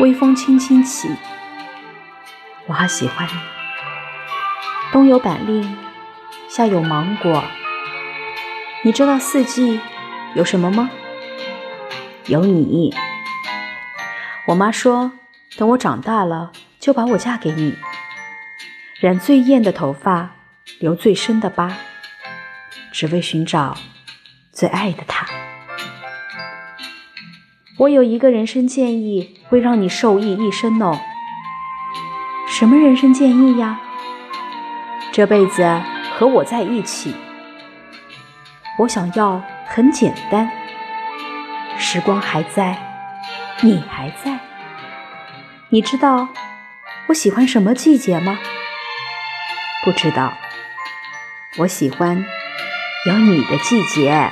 微风轻轻起，我好喜欢你。冬有板栗，夏有芒果。你知道四季有什么吗？有你。我妈说，等我长大了，就把我嫁给你，染最艳的头发，留最深的疤，只为寻找最爱的他。我有一个人生建议，会让你受益一生哦。什么人生建议呀？这辈子和我在一起。我想要很简单，时光还在，你还在。你知道我喜欢什么季节吗？不知道。我喜欢有你的季节。